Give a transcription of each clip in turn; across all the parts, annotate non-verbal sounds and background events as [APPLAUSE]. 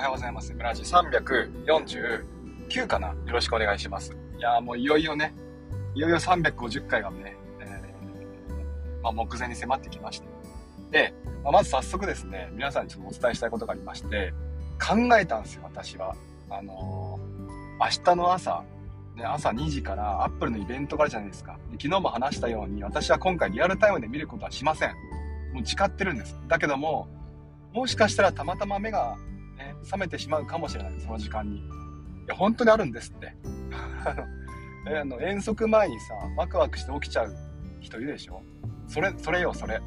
はようございます。村地349かなよろしくお願いします。いやもういよいよね、いよいよ350回がね、えー、まあ、目前に迫ってきまして。で、まあ、まず早速ですね、皆さんにちょっとお伝えしたいことがありまして、考えたんですよ、私は。あのー、明日の朝、ね、朝2時からアップルのイベントがあるじゃないですか。で昨日も話したように、私は今回リアルタイムで見ることはしません。もう誓ってるんです。だけども、もしかしたらたまたま目が、ね、覚めてしまうかもしれないその時間に。いや、本当にあるんですって。[LAUGHS] あの、遠足前にさ、ワクワクして起きちゃう人いるでしょ？それ、それよ、それ。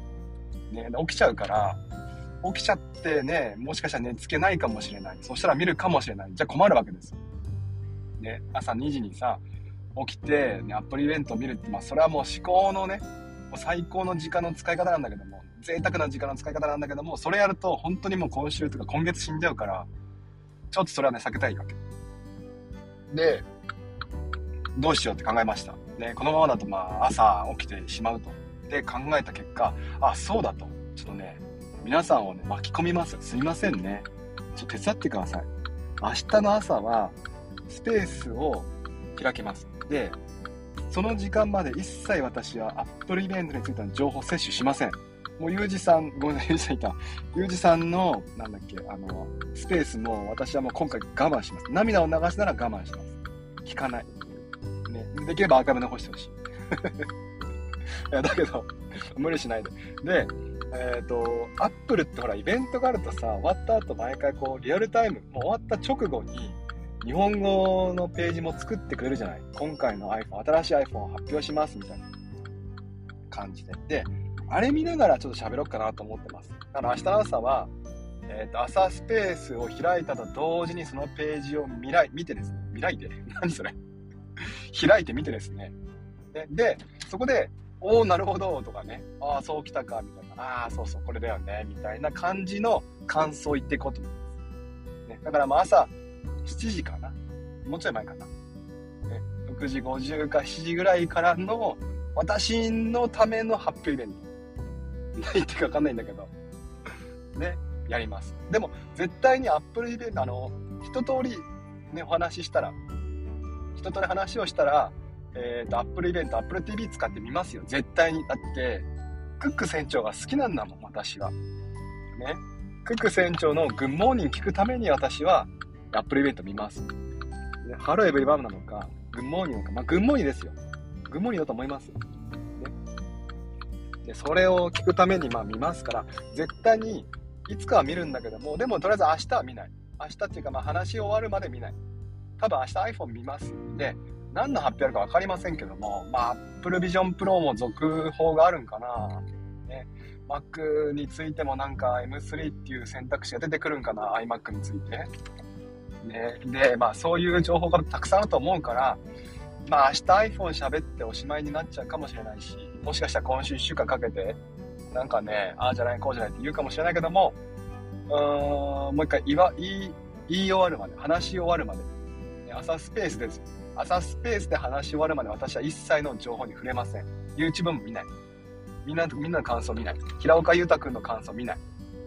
ね、起きちゃうから、起きちゃってね、もしかしたら寝つけないかもしれない。そしたら見るかもしれない。じゃあ困るわけですよ。ね、朝2時にさ、起きて、ね、アプリイベントを見るって、まあ、それはもう思考のね、もう最高の時間の使い方なんだけども、贅沢な時間の使い方なんだけども、それやると本当にもう今週とか今月死んじゃうから、ちょっとそれはね、避けたいわけ。で、どうしようって考えました。ね、このままだとまあ朝起きてしまうと。で、考えた結果、あ、そうだと。ちょっとね、皆さんをね、巻き込みます。すいませんね。ちょっと手伝ってください。明日の朝は、スペースを開けます。で、その時間まで一切私は Apple イベントについての情報摂取しません。もう、ゆうじさん、ごめんなさい、ゆうじさんいた。ゆうじさんの、なんだっけ、あの、スペースも私はもう今回我慢します。涙を流すなら我慢します。聞かない。ね。できればアーカイブ残してほしい。[LAUGHS] いや、だけど、無理しないで。で、えっ、ー、と、アップルってほら、イベントがあるとさ、終わった後毎回こう、リアルタイム、もう終わった直後に、日本語のページも作ってくれるじゃない。今回の iPhone、新しい iPhone を発表しますみたいな感じで。で、あれ見ながらちょっと喋ろうかなと思ってます。だから明日の朝は、えっ、ー、と、朝スペースを開いたと同時にそのページを見ら、見てですね、見らいて、[LAUGHS] 何それ？開いてみてですね。で、でそこで、おおなるほど、とかね、ああ、そうきたか、みたいな、ああ、そうそう、これだよね、みたいな感じの感想を言っていこうと思います。ね、だからまあ朝7時かな。もうちょい前かな。ね、6時50か7時ぐらいからの私のための発表イベント。何言ってかわかんないんだけど。ね、やります。でも、絶対にアップルイベント、あの、一通りね、お話ししたら、一通り話をしたら、えっ、ー、と、アップルイベント、アップル TV 使ってみますよ。絶対に。だって、クック船長が好きなんだもん、私は。ね。クック船長の good morning 聞くために私は、アップルイベント見ます。 hello everybody なのか、 good morning か、まあ、 good morning ですよ。 good morning だと思います。で、それを聞くためにまあ見ますから、絶対にいつかは見るんだけども、でもとりあえず明日は見ない。明日っていうかまあ話終わるまで見ない。多分明日 iPhone 見ますで、何の発表あるか分かりませんけども、まあ Apple Vision Pro も続報があるんかな。ね、Mac についてもなんか M3 っていう選択肢が出てくるんかな、iMac について。ね、で、まあそういう情報がたくさんあると思うから、まあ明日 iPhone 喋っておしまいになっちゃうかもしれないし、もしかしたら今週1週間かけて、なんかね、ああじゃない、こうじゃないって言うかもしれないけども、うーん、もう一回言わ、言い、言い終わるまで、話し終わるまで、朝スペースです。朝スペースで話し終わるまで私は一切の情報に触れません。YouTube も見ない。みんな、みんなの感想見ない。平岡裕太くんの感想見ない。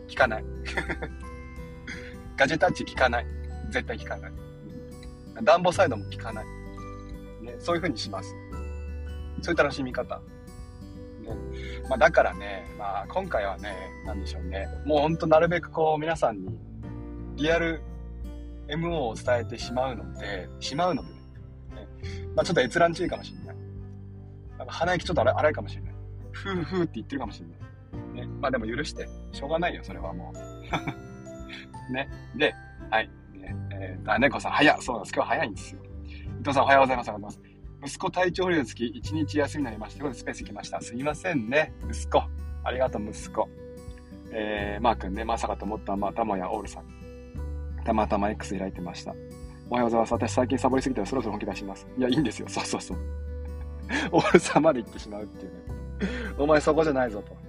聞かない。[LAUGHS] ガジェタッチ聞かない。絶対聞かない。暖房サイドも聞かない。ね、そういう風にします。そういう楽しみ方。ね。まあ、だからね、まあ、今回はね、なんでしょうね。もうほんとなるべくこう、皆さんに、リアル MO を伝えてしまうので、しまうのでね。ねまあ、ちょっと閲覧注意かもしれない。なんか鼻息ちょっと荒いかもしれない。ふーふーって言ってるかもしれない。ね。まあでも許して。しょうがないよ、それはもう。[LAUGHS] ね。で、はい。ね、えー、猫さん、早そうなんです。今日早いんですよ。伊藤さん、おはようございます。ありがとうございます。息子体調不良つき1日休みになりました。ということでスペース行きました。すいませんね。息子。ありがとう、息子。えー、マー君ね、まさかと思ったまたもやオールさん。たまたま X 開いてました。おはようございます。私最近サボりすぎたらそろそろ本気出します。いや、いいんですよ。そうそうそう。[LAUGHS] オールさんまで行ってしまうっていうね。お前そこじゃないぞと。ね、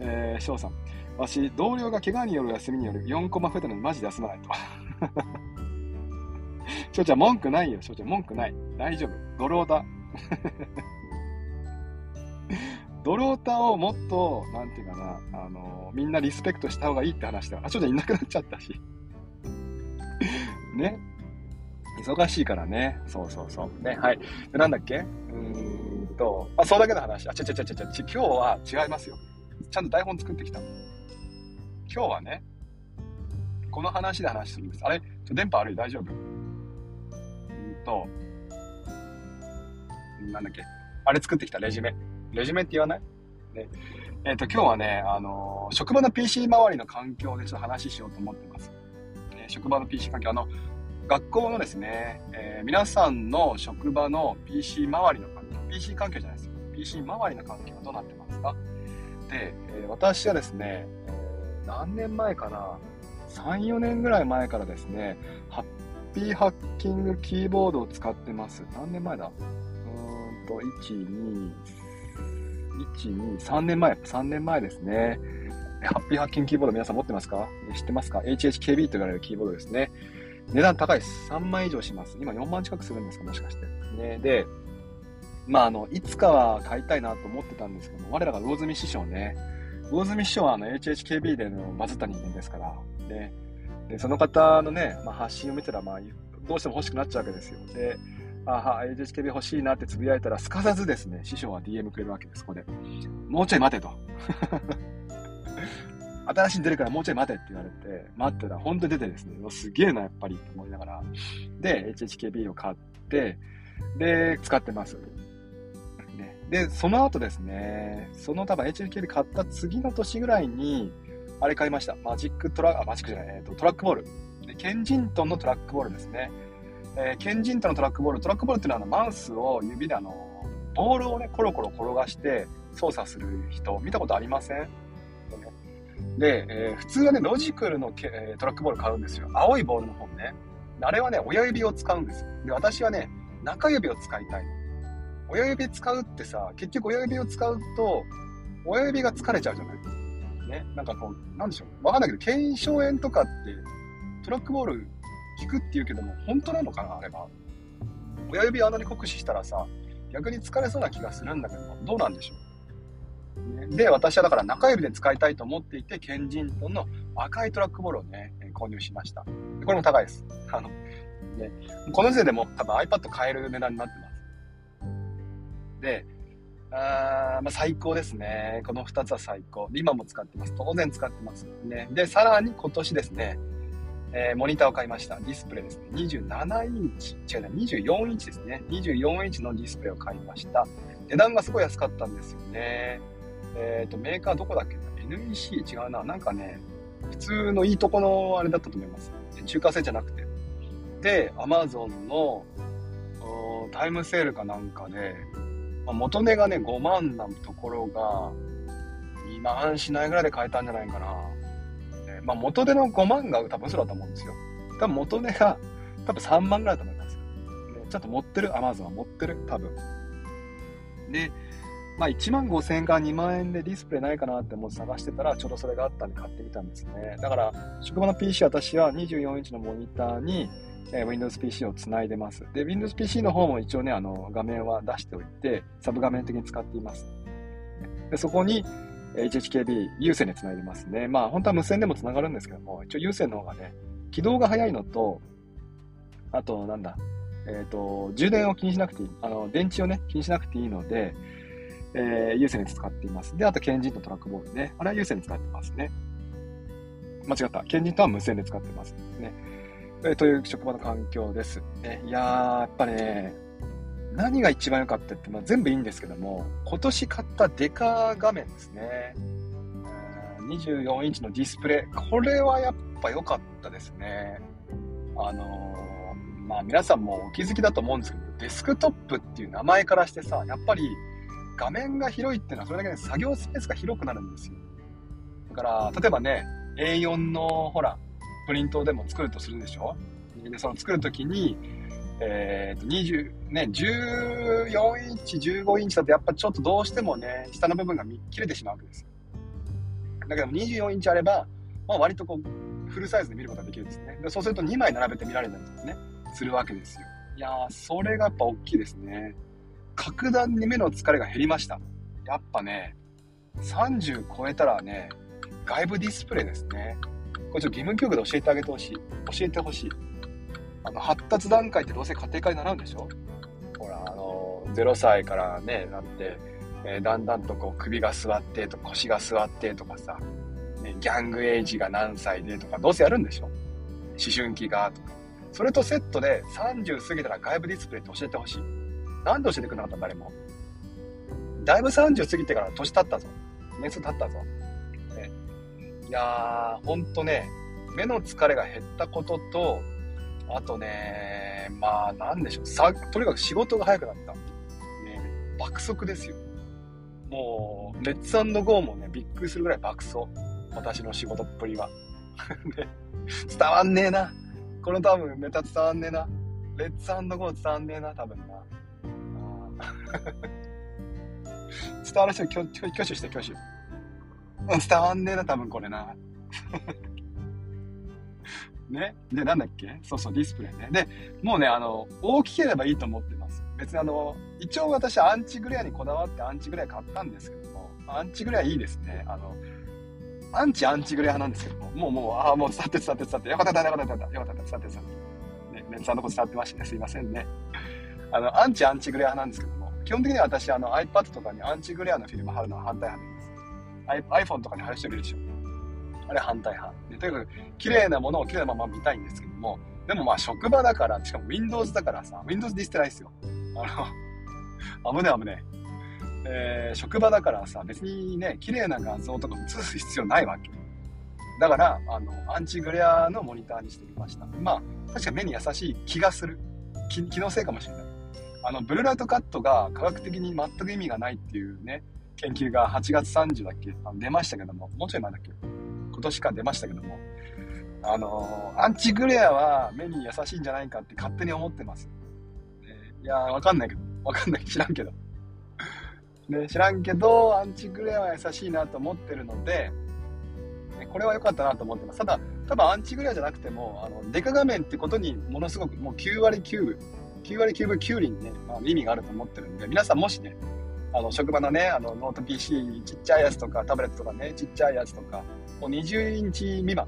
えー、翔さん。私、同僚が怪我による休みによる4コマ増えたのにマジで休まないと。翔ちゃん、文句ないよ、翔ちゃん、文句ない。大丈夫。ドロータ。[LAUGHS] ドロータをもっと、なんていうかな、あの、みんなリスペクトした方がいいって話だ。あ、翔ちゃんいなくなっちゃったし。[LAUGHS] ね。忙しいからね。そうそうそう。ね、はい。で、なんだっけ？うーんと、あ、それだけの話。あ、ちゃちゃちゃちゃちゃ、今日は違いますよ。ちゃんと台本作ってきた。今日はね、この話で話するんです。あれ？ちょ電波悪い？大丈夫？と、なんだっけあれ作ってきたレジュメ。レジュメって言わない？ね。えっ、ー、と、今日はね、あのー、職場の PC 周りの環境でちょっと話しようと思ってます。えー、職場の PC 環境、あの、学校のですね、え、皆さんの職場の PC 周りの環境、PC 環境じゃないですよ。PC 周りの環境はどうなってますか？で、え私はですね、何年前かな、3、4年ぐらい前からですね、ピーハッキングキーボードを使ってます。何年前だ？うーんと、1、2、1、2、3年前、3年前ですね。ハッピーハッキングキーボード皆さん持ってますか？知ってますか ?HHKB と言われるキーボードですね。値段高いです。3万以上します。今4万近くするんですか？もしかして。ね、で、まあ、あの、いつかは買いたいなと思ってたんですけど我らが魚住師匠ね、魚住師匠はあの HHKB でのバズった人間ですから、で、でその方のね、まあ、発信を見たら、まあ、どうしても欲しくなっちゃうわけですよ。で、あは、HHKB 欲しいなってつぶやいたら、すかさずですね、師匠は DM くれるわけです、ここで。もうちょい待てと。[LAUGHS] 新しいの出るからもうちょい待てって言われて、待ってたら本当に出てですね、すげえな、やっぱりって思いながら。で、HHKB を買って、で、使ってます。で、その後ですね、その多分 HHKB 買った次の年ぐらいに、あれ買いました。マジックトラ、あ、マジックじゃない、えっ、ー、と、トラックボール。で、ケンジントンのトラックボールですね。えー、ケンジントンのトラックボール、トラックボールっていうのはあのマウスを指であの、ボールをね、コロコロ転がして操作する人、見たことありません？で、えー、普通はね、ロジクルのケ、え、トラックボール買うんですよ。青いボールの方ね。あれはね、親指を使うんですよ。で、私はね、中指を使いたいの。親指使うってさ、結局親指を使うと、親指が疲れちゃうじゃない？ですかね。なんかこう、なんでしょう。わかんないけど、腱鞘炎とかって、トラックボール効くって言うけども、本当なのかなあれは。親指あんなに酷使したらさ、逆に疲れそうな気がするんだけど、どうなんでしょう。ね、で、私はだから中指で使いたいと思っていて、ケンジントンの赤いトラックボールをね、購入しました。これも高いです。あの、ね、この時点でも多分 iPad 買える値段になってます。で、あまあ、最高ですね。この2つは最高。今も使ってます。当然使ってます。ね。で、さらに今年ですね、えー、モニターを買いました。ディスプレイですね。27インチ、違うな、24インチですね。24インチのディスプレイを買いました。値段がすごい安かったんですよね。えっ、ー、と、メーカーどこだっけな ?NEC 違うな。なんかね、普通のいいとこのあれだったと思います。中華製じゃなくて。で、Amazon のタイムセールかなんかで、まあ、元値がね、5万なところが、2万しないぐらいで買えたんじゃないかな。まあ、元値の5万が多分嘘だと思うんですよ。多分元値が多分3万ぐらいだと思います。ね、ちゃんと持ってる、Amazon は持ってる、多分。で、まあ、1万5千円から2万円でディスプレイないかなって思って探してたら、ちょうどそれがあったんで買ってみたんですね。だから、職場の PC 私は24インチのモニターに、えー、Windows PC をつないでます。で、Windows PC の方も一応ね、あの、画面は出しておいて、サブ画面的に使っています。でそこに、HHKB 有線でつないでますね。まあ本当は無線でもつながるんですけども、一応有線の方がね、起動が早いのと、あとなんだ、えっ、ー、と、充電を気にしなくていい、あの、電池をね、気にしなくていいので、えー、有線で使っています。で、あと、ケンジンとトラックボールね。あれは有線で使ってますね。間違った。ケンジンとは無線で使ってますね。え、という職場の環境です。ね、いやー、やっぱね、何が一番良かったって、まあ、全部いいんですけども、今年買ったデカ画面ですね。24インチのディスプレイ。これはやっぱ良かったですね。あのー、まあ皆さんもお気づきだと思うんですけど、デスクトップっていう名前からしてさ、やっぱり画面が広いっていうのはそれだけで作業スペースが広くなるんですよ。だから、例えばね、A4 のほら、プリントでも作るとするでしょ？で、その作るときに、えー、と20ね、14インチ、15インチだとやっぱちょっとどうしてもね、下の部分が切れてしまうわけですよ。だけど24インチあれば、まあ、割とこう、フルサイズで見ることができるんですね。でそうすると2枚並べて見られたりとかね、するわけですよ。いやー、それがやっぱ大きいですね。格段に目の疲れが減りました。やっぱね、30超えたらね、外部ディスプレイですね。これちょっと義務教育で教えてあげてほしい。教えてほしい。あの、発達段階ってどうせ家庭科で習うんでしょ？ほら、あの、0歳からね、なって、えー、だんだんとこう首が座ってとか腰が座ってとかさ、ね、ギャングエイジが何歳でとか、どうせやるんでしょ？思春期がとか。それとセットで30過ぎたら外部ディスプレイって教えてほしい。なんで教えてくれなかった誰も。だいぶ30過ぎてから年経ったぞ。年数経ったぞ。いやー、ほんとね、目の疲れが減ったことと、あとね、まあ、なんでしょう。さ、とにかく仕事が早くなった。ね、爆速ですよ。もう、レッツゴーもね、びっくりするぐらい爆走。私の仕事っぷりは。[LAUGHS] ね、伝わんねえな。この多分ネタ伝わんねえな。レッツゴー伝わんねえな、多分な。[LAUGHS] 伝わる人挙手して挙手。伝わんねえな、多分これな。[LAUGHS] ね？で、なんだっけ？そうそう、ディスプレイね。で、もうね、あの、大きければいいと思ってます。別にあの、一応私アンチグレアにこだわってアンチグレア買ったんですけども、アンチグレアいいですね。あの、アンチアンチグレアなんですけども、もうもう、ああ、もう伝って伝って伝って、よかったよかったよかったよかった伝って伝って。ね、メンツさんのこと伝ってましたね。すいませんね。あの、アンチアンチグレアなんですけども、基本的には私、あの、iPad とかにアンチグレアのフィルム貼るのは反対派で。iPhone とかに貼る人いるでしょ。あれ反対派。でとにかく、綺麗なものを綺麗なまま見たいんですけども、でもまあ職場だから、しかも Windows だからさ、Windows ディスってないですよ。あの、[LAUGHS] 危ね危ね。えー、職場だからさ、別にね、綺麗な画像とか映す必要ないわけ。だから、あの、アンチグレアのモニターにしてみました。まあ、確か目に優しい気がする。気気のせいかもしれない。あの、ブルーライトカットが科学的に全く意味がないっていうね、研究が8月30だっけ？あの出ましたけども、もうちょい前だっけ？今年か出ましたけども、あのアンチグレアは目に優しいんじゃないかって勝手に思ってます。えー、いやわかんないけど、わかんない、知らんけど。ね、知らんけど、アンチグレアは優しいなと思ってるので、ね、これは良かったなと思ってます。ただ、多分アンチグレアじゃなくても、あの、デカ画面ってことにものすごくもう9割9分、9割9分9厘ね、まあ、意味があると思ってるんで、皆さんもしね、あの、職場のね、あの、ノート PC ちっちゃいやつとか、タブレットとかね、ちっちゃいやつとか、もう20インチ未満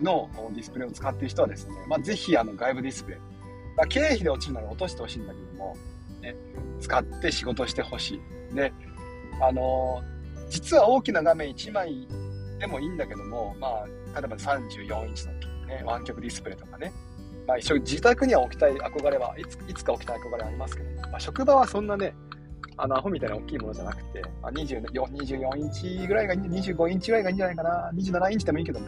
のディスプレイを使ってる人はですね、まあ、ぜひあの外部ディスプレイ、まあ、経費で落ちるなら落としてほしいんだけども、ね、使って仕事してほしい。で、あのー、実は大きな画面1枚でもいいんだけども、まあ、例えば34インチの、ね、湾曲ディスプレイとかね、まあ、一緒自宅には置きたい憧れはいついつか置きたい憧れはありますけど、まあ、職場はそんなね、あの、アホみたいな大きいものじゃなくて、あ、24, 24インチぐらいがいい、25インチぐらいがいいんじゃないかな。27インチでもいいけどね。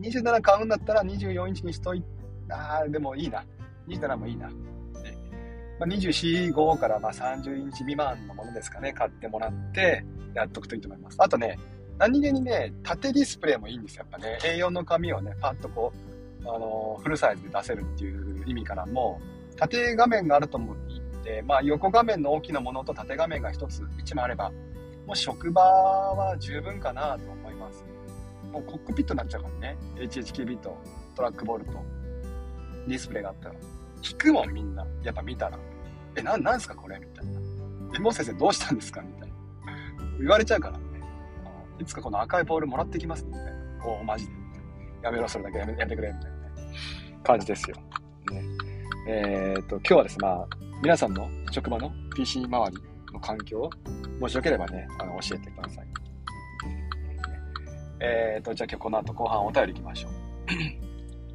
27買うんだったら24インチにしといああ、でもいいな。27もいいな。ねまあ、24、5からまあ30インチ未満のものですかね、買ってもらって、やっとくといいと思います。あとね、何気にね、縦ディスプレイもいいんですよ。やっぱね、A4 の紙をね、パッとこう、あの、フルサイズで出せるっていう意味からも、縦画面があると思い、まあ、横画面の大きなものと縦画面が1つ、1枚あれば、もう職場は十分かなと思います。もうコックピットになっちゃうからね。HHKB とトラックボールとディスプレイがあったら。引くもんみんな。やっぱ見たら。え、な、なんすかこれ？みたいな。え、もう先生どうしたんですか？みたいな。言われちゃうからね。いつかこの赤いボールもらってきますみたいな。おお、マジで。やめろ、それだけやめやめてくれ、みたいなね。感じですよ。ね。えー、っと、今日はですね、まあ、皆さんの職場の PC 周りの環境を、もしよければね、あの、教えてください。えーと、じゃあ今日この後後半お便り行きましょう。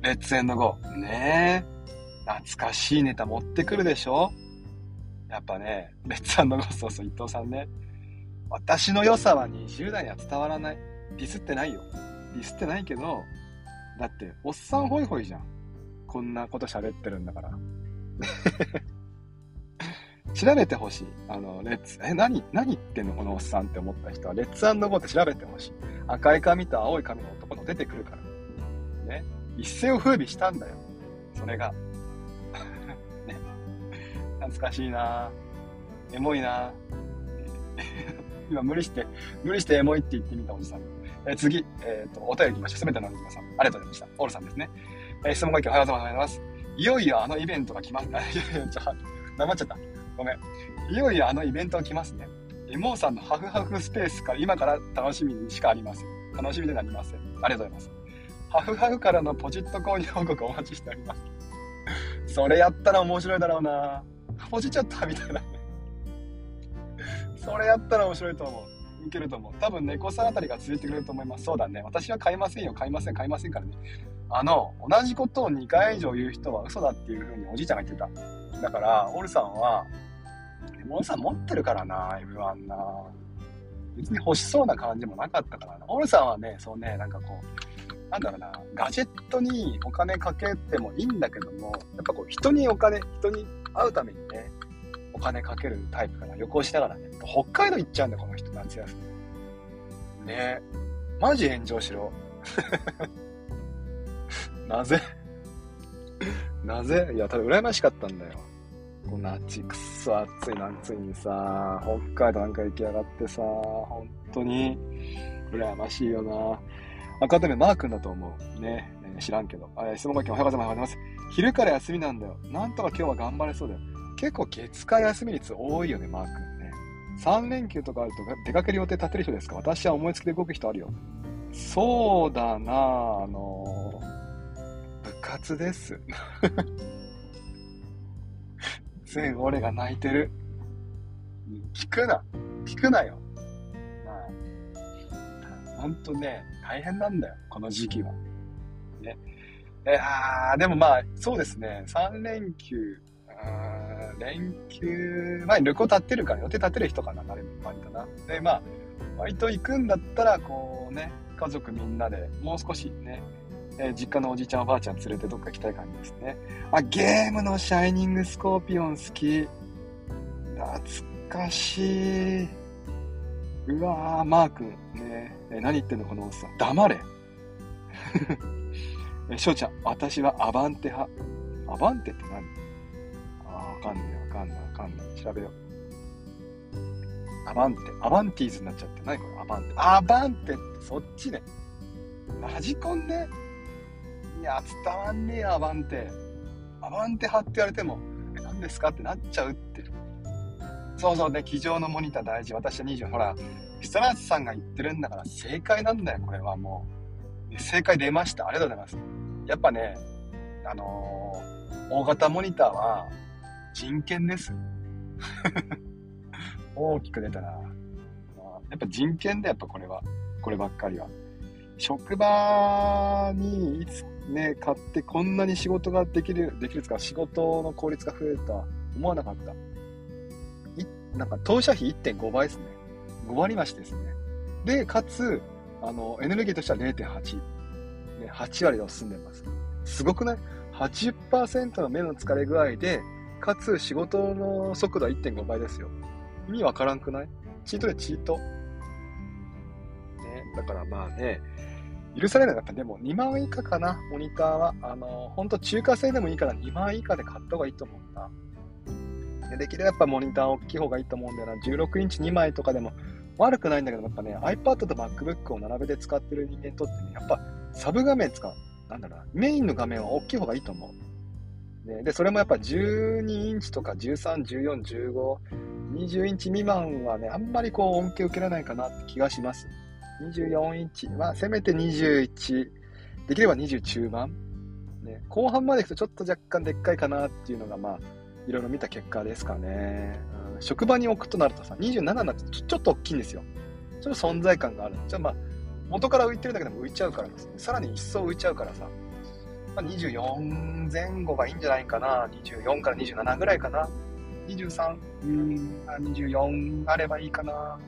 レッツエンドゴー。ねえ。懐かしいネタ持ってくるでしょやっぱね、レッツエンドゴー、そうそう、伊藤さんね。私の良さは20代には伝わらない。ディスってないよ。ディスってないけど、だって、おっさんホイホイじゃん。こんなこと喋ってるんだから。調べてほしい。あの、レッツ、え、何、何言ってんの？このおっさんって思った人は、レッツゴーって調べてほしい。赤い髪と青い髪の男の出てくるから。ね。一世を風靡したんだよ。それが。[LAUGHS] ね。懐かしいなエモいな [LAUGHS] 今無理して、無理してエモいって言ってみたおじさん。え次、えっ、ー、と、お便り来ました。すべての皆さん。ありがとうございました。オールさんですね。えー、質問が来おはようございます。いよいよあのイベントが来ます。[LAUGHS] いやいや、ちょ、黙っちゃった。ごめん。いよいよあのイベントが来ますね。えモーさんのハフハフスペースから今から楽しみにしかありません。楽しみでなりません。ありがとうございます。ハフハフからのポチット購入報告お待ちしております。それやったら面白いだろうな。ポチっちゃったみたいな。それやったら面白いと思う。受けると思う。多分猫さんあたりが続いてくれると思います。そうだね。私は買いませんよ。買いません。買いませんからね。あの、同じことを2回以上言う人は嘘だっていう風におじいちゃんが言ってた。だから、オルさんは、オルさん持ってるからな、M1 な。別に欲しそうな感じもなかったからな。オルさんはね、そうね、なんかこう、なんだろうな、ガジェットにお金かけてもいいんだけども、やっぱこう、人にお金、人に会うためにね、お金かけるタイプかな。旅行しながらね。北海道行っちゃうんだよ、この人、夏休み。ねマジ炎上しろ。[LAUGHS] なぜなぜいや、ただ羨ましかったんだよ。こんな暑い、くっそ暑い夏にさ、北海道なんか行きやがってさ、本当に、羨ましいよな。赤目マー君だと思う。ね。知らんけど。あ、質問が今日おはようございます。おはようございます。昼から休みなんだよ。なんとか今日は頑張れそうだよ。結構月火休み率多いよね、マー君ね。3連休とかあると出かける予定立てる人ですか？私は思いつきで動く人あるよ。そうだなあの部活です。全俺が泣いてる。聞くな。聞くなよ。まあ、ほんとね、大変なんだよ。この時期は。ね。えあでもまあ、そうですね。3連休、連休、まあ、旅行立ってるから、予定立てる人かな、なれ割とな。で、まあ、割と行くんだったら、こうね、家族みんなでもう少しね、えー、実家のおじいちゃんおばあちゃん連れてどっか行きたい感じですね。あ、ゲームのシャイニングスコーピオン好き。懐かしい。うわー、マー君。ねえ、何言ってんのこのおっさん。黙れ。[LAUGHS] え、翔ちゃん、私はアバンテ派。アバンテって何？あ、わかんない、わかんない、わかんない。調べよう。アバンテ。アバンティーズになっちゃって。何これ？アバンテ。アバンテってそっちね。ラジコンね。いや、伝わんねえ、アバンテ。アバンテ派って言われても、何ですかってなっちゃうって。そうそうね、机上のモニター大事。私は20、ほら、ストラスさんが言ってるんだから正解なんだよ、これはもう。正解出ました。ありがとうございます。やっぱね、あのー、大型モニターは人権です。[LAUGHS] 大きく出たな。やっぱ人権だやっぱこれは。こればっかりは。職場にいつね、買ってこんなに仕事ができる、できるですか仕事の効率が増えるとは思わなかった。い、なんか投資費1.5倍ですね。5割増しですね。で、かつ、あの、エネルギーとしては0.8。ね、8割で済んでます。すごくない ?80% の目の疲れ具合で、かつ仕事の速度は1.5倍ですよ。意味わからんくない？チートでチート。ね、だからまあね、許されなかったでも2万以下かな、モニターは。あの、ほんと中華製でもいいから2万以下で買った方がいいと思うんだ。でできればやっぱモニター大きい方がいいと思うんだよな。16インチ2枚とかでも悪くないんだけど、やっぱね、iPad と MacBook を並べて使ってる人間にとってね、やっぱサブ画面使う。なんだろうな、メインの画面は大きい方がいいと思う。ね、で、それもやっぱ12インチとか13、14、15、20インチ未満はね、あんまりこう恩恵受けられないかなって気がします。24インチ、まあせめて21、できれば20中盤。ね、後半まで行くとちょっと若干でっかいかなっていうのがまあ、いろいろ見た結果ですかね。うん、職場に置くとなるとさ、27になってちょっと大きいんですよ。ちょっと存在感がある。じゃあまあ、元から浮いてるだけでも浮いちゃうからですね。さらに一層浮いちゃうからさ。まあ、24前後がいいんじゃないかな。24から27ぐらいかな。23、うん、24あればいいかな。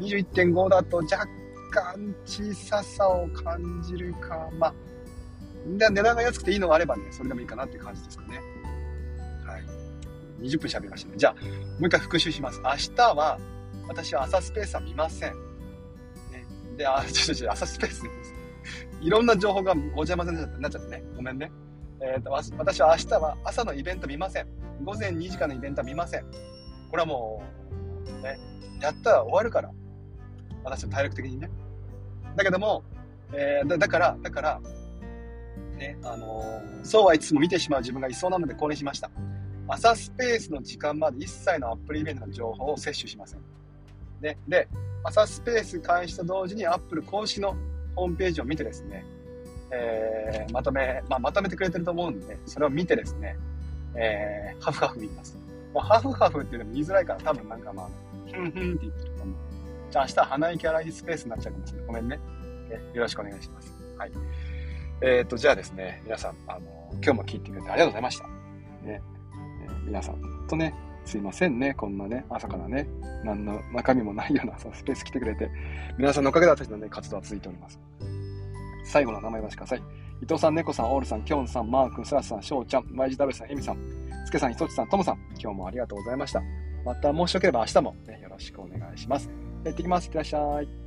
21.5だと若干小ささを感じるか、まあ、で値段が安くていいのがあればね、それでもいいかなっていう感じですかね。はい。20分喋りましたね。じゃあ、もう一回復習します。明日は、私は朝スペースは見ません。ね、で、あ、ちょちょ、朝スペースです。いろんな情報がご邪魔になっちゃってね。ごめんね。えーと、私は明日は朝のイベント見ません。午前2時間のイベントは見ません。これはもう、ね、やったら終わるから。私は体力的にね。だけども、えー、だだから、だから、ね、あのー、そうはいつも見てしまう自分がいそうなのでこれにしました。朝スペースの時間まで一切のアップルイベントの情報を摂取しません。ね、で、朝スペース開始と同時にアップル公式のホームページを見てですね、えー、まとめ、まあ、まとめてくれてると思うんで、それを見てですね、えー、ハフハフ言います。もうハフハフっていうのも言いづらいから多分なんかまあ、ふんふんって言ってると思う。じゃあ明日鼻息荒いスペースになっちゃうかもしれない。ごめんね。えよろしくお願いします。はい。えっ、ー、と、じゃあですね、皆さん、あの、今日も聞いてくれてありがとうございました。ね、えー、皆さん、とね、すいませんね、こんなね、朝からね、何の中身もないようなそのスペース来てくれて、皆さんのおかげで私のね、活動は続いております。最後の名前出してください。伊藤さん、猫さん、オールさん、キョンさん、マー君、スラスさん、ショウちゃん、YGW さん、エミさん、スケさん、ひとちさん、トモさん、今日もありがとうございました。また、もしよければ明日も、ね、よろしくお願いします。行ってきます。いってらっしゃい。